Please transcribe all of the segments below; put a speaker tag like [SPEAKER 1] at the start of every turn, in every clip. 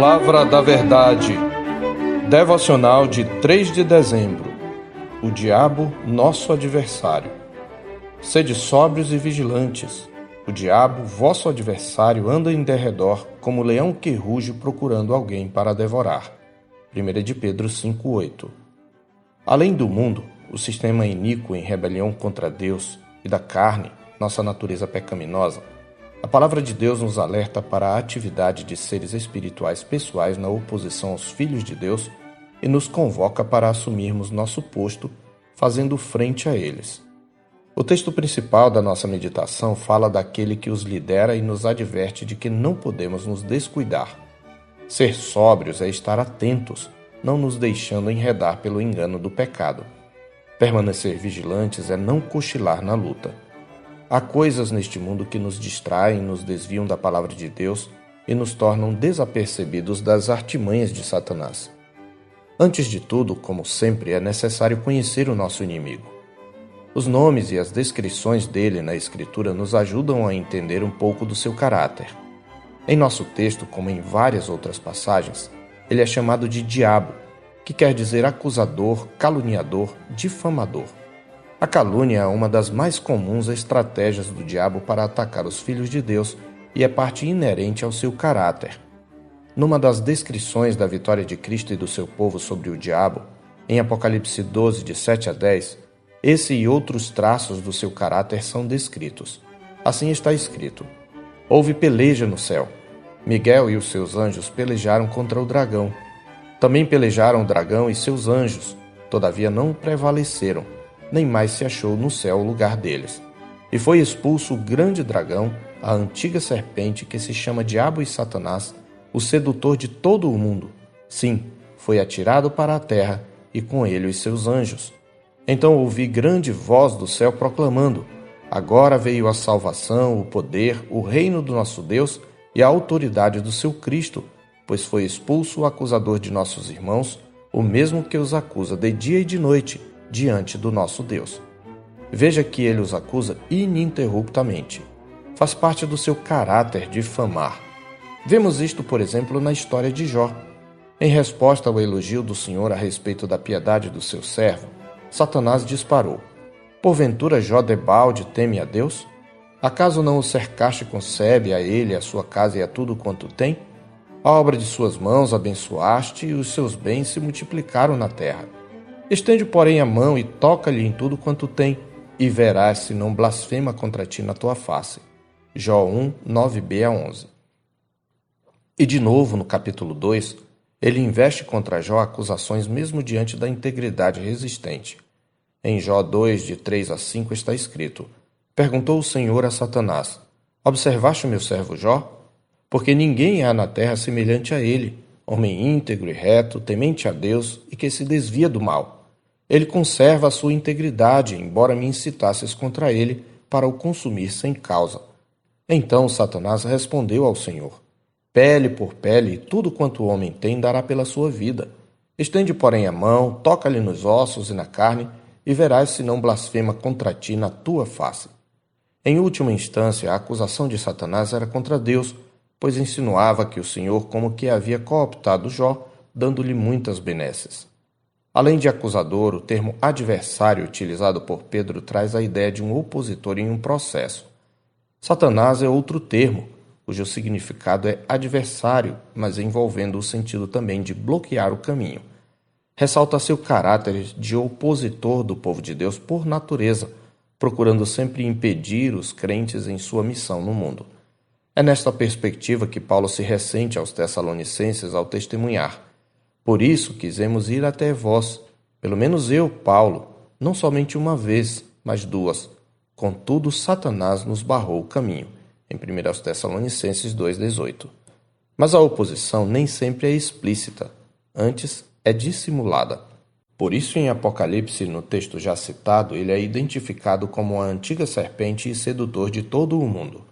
[SPEAKER 1] Palavra da Verdade. Devocional de 3 de dezembro. O diabo, nosso adversário. Sede sóbrios e vigilantes. O diabo, vosso adversário, anda em derredor como leão que ruge procurando alguém para devorar. 1 de Pedro 5:8. Além do mundo, o sistema iníquo em rebelião contra Deus e da carne, nossa natureza pecaminosa, a palavra de Deus nos alerta para a atividade de seres espirituais pessoais na oposição aos filhos de Deus e nos convoca para assumirmos nosso posto, fazendo frente a eles. O texto principal da nossa meditação fala daquele que os lidera e nos adverte de que não podemos nos descuidar. Ser sóbrios é estar atentos, não nos deixando enredar pelo engano do pecado. Permanecer vigilantes é não cochilar na luta. Há coisas neste mundo que nos distraem, nos desviam da palavra de Deus e nos tornam desapercebidos das artimanhas de Satanás. Antes de tudo, como sempre, é necessário conhecer o nosso inimigo. Os nomes e as descrições dele na Escritura nos ajudam a entender um pouco do seu caráter. Em nosso texto, como em várias outras passagens, ele é chamado de Diabo, que quer dizer acusador, caluniador, difamador. A calúnia é uma das mais comuns estratégias do diabo para atacar os filhos de Deus e é parte inerente ao seu caráter. Numa das descrições da vitória de Cristo e do seu povo sobre o diabo, em Apocalipse 12, de 7 a 10, esse e outros traços do seu caráter são descritos. Assim está escrito: Houve peleja no céu. Miguel e os seus anjos pelejaram contra o dragão. Também pelejaram o dragão e seus anjos, todavia não prevaleceram nem mais se achou no céu o lugar deles. E foi expulso o grande dragão, a antiga serpente que se chama Diabo e Satanás, o sedutor de todo o mundo. Sim, foi atirado para a terra e com ele os seus anjos. Então ouvi grande voz do céu proclamando: Agora veio a salvação, o poder, o reino do nosso Deus e a autoridade do seu Cristo, pois foi expulso o acusador de nossos irmãos, o mesmo que os acusa de dia e de noite diante do nosso Deus. Veja que ele os acusa ininterruptamente. Faz parte do seu caráter difamar. Vemos isto, por exemplo, na história de Jó. Em resposta ao elogio do Senhor a respeito da piedade do seu servo, Satanás disparou: Porventura Jó debalde teme a Deus? Acaso não o cercaste concebe a ele, a sua casa e a tudo quanto tem? A obra de suas mãos abençoaste e os seus bens se multiplicaram na terra. Estende, porém, a mão e toca-lhe em tudo quanto tem, e verás se não blasfema contra ti na tua face. Jó 1, 9b a 11. E de novo, no capítulo 2, ele investe contra Jó acusações mesmo diante da integridade resistente. Em Jó 2, de 3 a 5, está escrito: Perguntou o Senhor a Satanás: Observaste o meu servo Jó? Porque ninguém há na terra semelhante a ele, homem íntegro e reto, temente a Deus e que se desvia do mal. Ele conserva a sua integridade, embora me incitasses contra ele para o consumir sem causa. Então Satanás respondeu ao Senhor: Pele por pele, tudo quanto o homem tem dará pela sua vida. Estende, porém, a mão, toca-lhe nos ossos e na carne, e verás se não blasfema contra ti na tua face. Em última instância, a acusação de Satanás era contra Deus, pois insinuava que o Senhor como que havia cooptado Jó, dando-lhe muitas benesses. Além de acusador, o termo adversário utilizado por Pedro traz a ideia de um opositor em um processo. Satanás é outro termo, cujo significado é adversário, mas envolvendo o sentido também de bloquear o caminho. Ressalta seu caráter de opositor do povo de Deus por natureza, procurando sempre impedir os crentes em sua missão no mundo. É nesta perspectiva que Paulo se ressente aos Tessalonicenses ao testemunhar. Por isso quisemos ir até vós, pelo menos eu, Paulo, não somente uma vez, mas duas. Contudo, Satanás nos barrou o caminho. Em 1 Tessalonicenses 2,18. Mas a oposição nem sempre é explícita, antes é dissimulada. Por isso, em Apocalipse, no texto já citado, ele é identificado como a antiga serpente e sedutor de todo o mundo.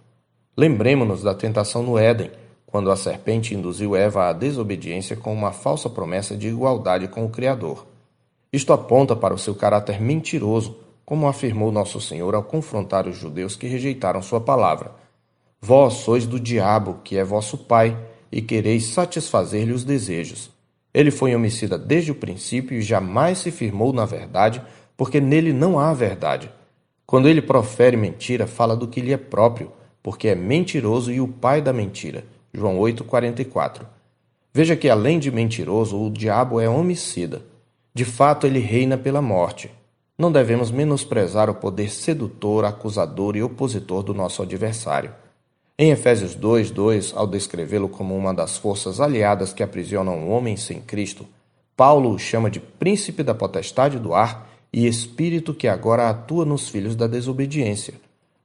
[SPEAKER 1] Lembremos-nos da tentação no Éden, quando a serpente induziu Eva à desobediência com uma falsa promessa de igualdade com o Criador. Isto aponta para o seu caráter mentiroso, como afirmou nosso Senhor ao confrontar os judeus que rejeitaram sua palavra. Vós sois do diabo, que é vosso pai, e quereis satisfazer-lhe os desejos. Ele foi homicida desde o princípio e jamais se firmou na verdade, porque nele não há verdade. Quando ele profere mentira, fala do que lhe é próprio, porque é mentiroso e o pai da mentira. João 8:44. Veja que além de mentiroso, o diabo é homicida. De fato, ele reina pela morte. Não devemos menosprezar o poder sedutor, acusador e opositor do nosso adversário. Em Efésios 2, 2, ao descrevê-lo como uma das forças aliadas que aprisionam o homem sem Cristo, Paulo o chama de príncipe da potestade do ar e espírito que agora atua nos filhos da desobediência.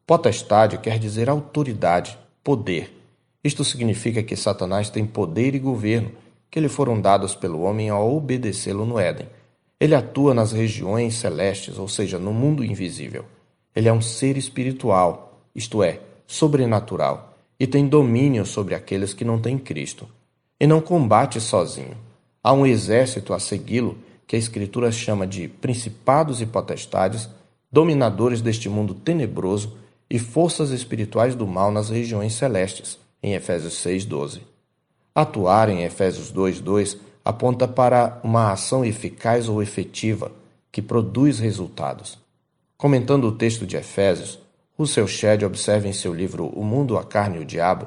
[SPEAKER 1] Potestade quer dizer autoridade, poder. Isto significa que Satanás tem poder e governo, que lhe foram dados pelo homem ao obedecê-lo no Éden. Ele atua nas regiões celestes, ou seja, no mundo invisível. Ele é um ser espiritual, isto é, sobrenatural e tem domínio sobre aqueles que não têm Cristo. E não combate sozinho. Há um exército a segui-lo que a Escritura chama de principados e potestades, dominadores deste mundo tenebroso e forças espirituais do mal nas regiões celestes, em Efésios 6,12. Atuar em Efésios 2,2 aponta para uma ação eficaz ou efetiva que produz resultados. Comentando o texto de Efésios, Russell Shedd observa em seu livro O Mundo, a Carne e o Diabo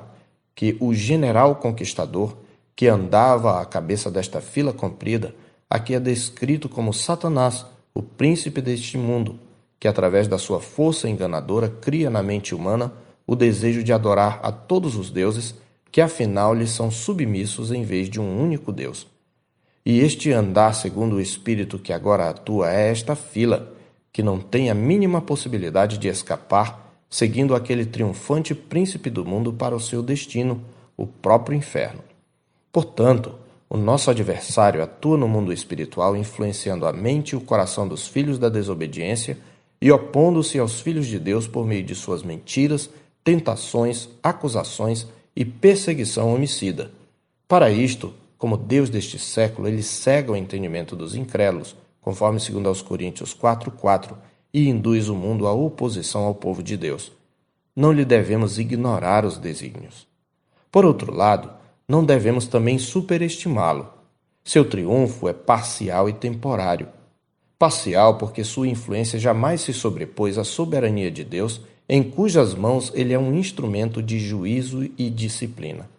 [SPEAKER 1] que o general conquistador que andava à cabeça desta fila comprida aqui é descrito como Satanás, o príncipe deste mundo, que através da sua força enganadora cria na mente humana o desejo de adorar a todos os deuses que afinal lhe são submissos em vez de um único Deus. E este andar segundo o espírito que agora atua é esta fila que não tem a mínima possibilidade de escapar, seguindo aquele triunfante príncipe do mundo para o seu destino, o próprio inferno. Portanto, o nosso adversário atua no mundo espiritual, influenciando a mente e o coração dos filhos da desobediência e opondo-se aos filhos de Deus por meio de suas mentiras, tentações, acusações e perseguição homicida. Para isto, como Deus deste século, ele cega o entendimento dos incrédulos conforme 2 Coríntios 4:4, e induz o mundo à oposição ao povo de Deus. Não lhe devemos ignorar os desígnios. Por outro lado, não devemos também superestimá-lo. Seu triunfo é parcial e temporário. Parcial porque sua influência jamais se sobrepôs à soberania de Deus, em cujas mãos ele é um instrumento de juízo e disciplina.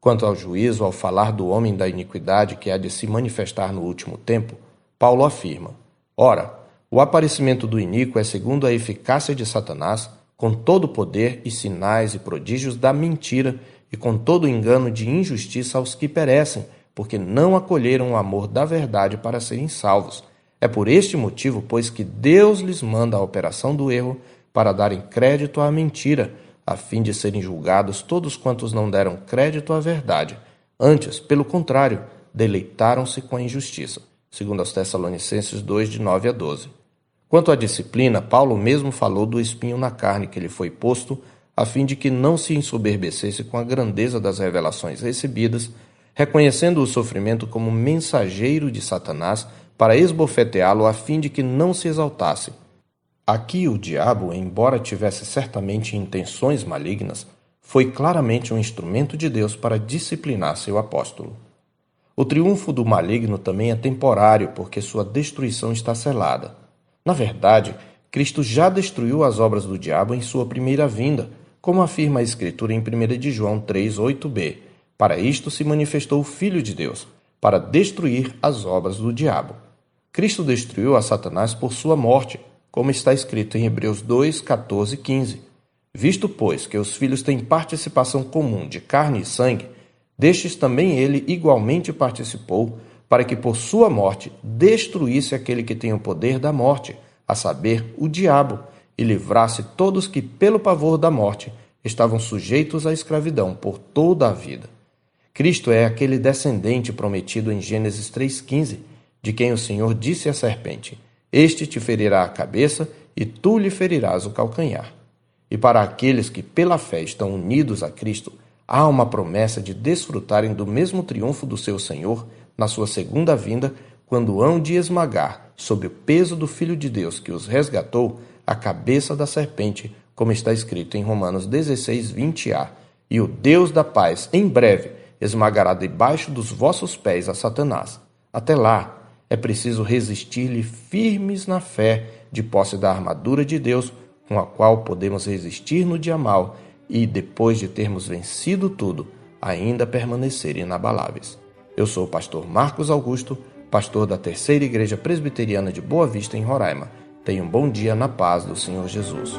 [SPEAKER 1] Quanto ao juízo, ao falar do homem da iniquidade que há de se manifestar no último tempo, Paulo afirma: Ora, o aparecimento do iníquo é segundo a eficácia de Satanás, com todo o poder e sinais e prodígios da mentira e com todo o engano de injustiça aos que perecem, porque não acolheram o amor da verdade para serem salvos. É por este motivo, pois, que Deus lhes manda a operação do erro para darem crédito à mentira, a fim de serem julgados todos quantos não deram crédito à verdade. Antes, pelo contrário, deleitaram-se com a injustiça segundo aos Tessalonicenses 2, de 9 a 12. Quanto à disciplina, Paulo mesmo falou do espinho na carne que lhe foi posto, a fim de que não se ensoberbecesse com a grandeza das revelações recebidas, reconhecendo o sofrimento como mensageiro de Satanás para esbofeteá-lo a fim de que não se exaltasse. Aqui o diabo, embora tivesse certamente intenções malignas, foi claramente um instrumento de Deus para disciplinar seu apóstolo. O triunfo do maligno também é temporário, porque sua destruição está selada. Na verdade, Cristo já destruiu as obras do diabo em sua primeira vinda, como afirma a Escritura em 1 de João 3, 8b. Para isto se manifestou o Filho de Deus, para destruir as obras do diabo. Cristo destruiu a Satanás por sua morte, como está escrito em Hebreus 2, 14 e 15. Visto, pois, que os filhos têm participação comum de carne e sangue, Destes também ele igualmente participou, para que por sua morte destruísse aquele que tem o poder da morte, a saber, o diabo, e livrasse todos que, pelo pavor da morte, estavam sujeitos à escravidão por toda a vida. Cristo é aquele descendente prometido em Gênesis 3,15, de quem o Senhor disse à serpente: Este te ferirá a cabeça e tu lhe ferirás o calcanhar. E para aqueles que pela fé estão unidos a Cristo, há uma promessa de desfrutarem do mesmo triunfo do seu Senhor na sua segunda vinda, quando hão de esmagar, sob o peso do Filho de Deus que os resgatou, a cabeça da serpente, como está escrito em Romanos 16, 20a. e o Deus da paz, em breve, esmagará debaixo dos vossos pés a Satanás. Até lá, é preciso resistir-lhe firmes na fé, de posse da armadura de Deus, com a qual podemos resistir no dia mal e, depois de termos vencido tudo, ainda permanecer inabaláveis. Eu sou o pastor Marcos Augusto, pastor da Terceira Igreja Presbiteriana de Boa Vista, em Roraima. Tenha um bom dia na paz do Senhor Jesus.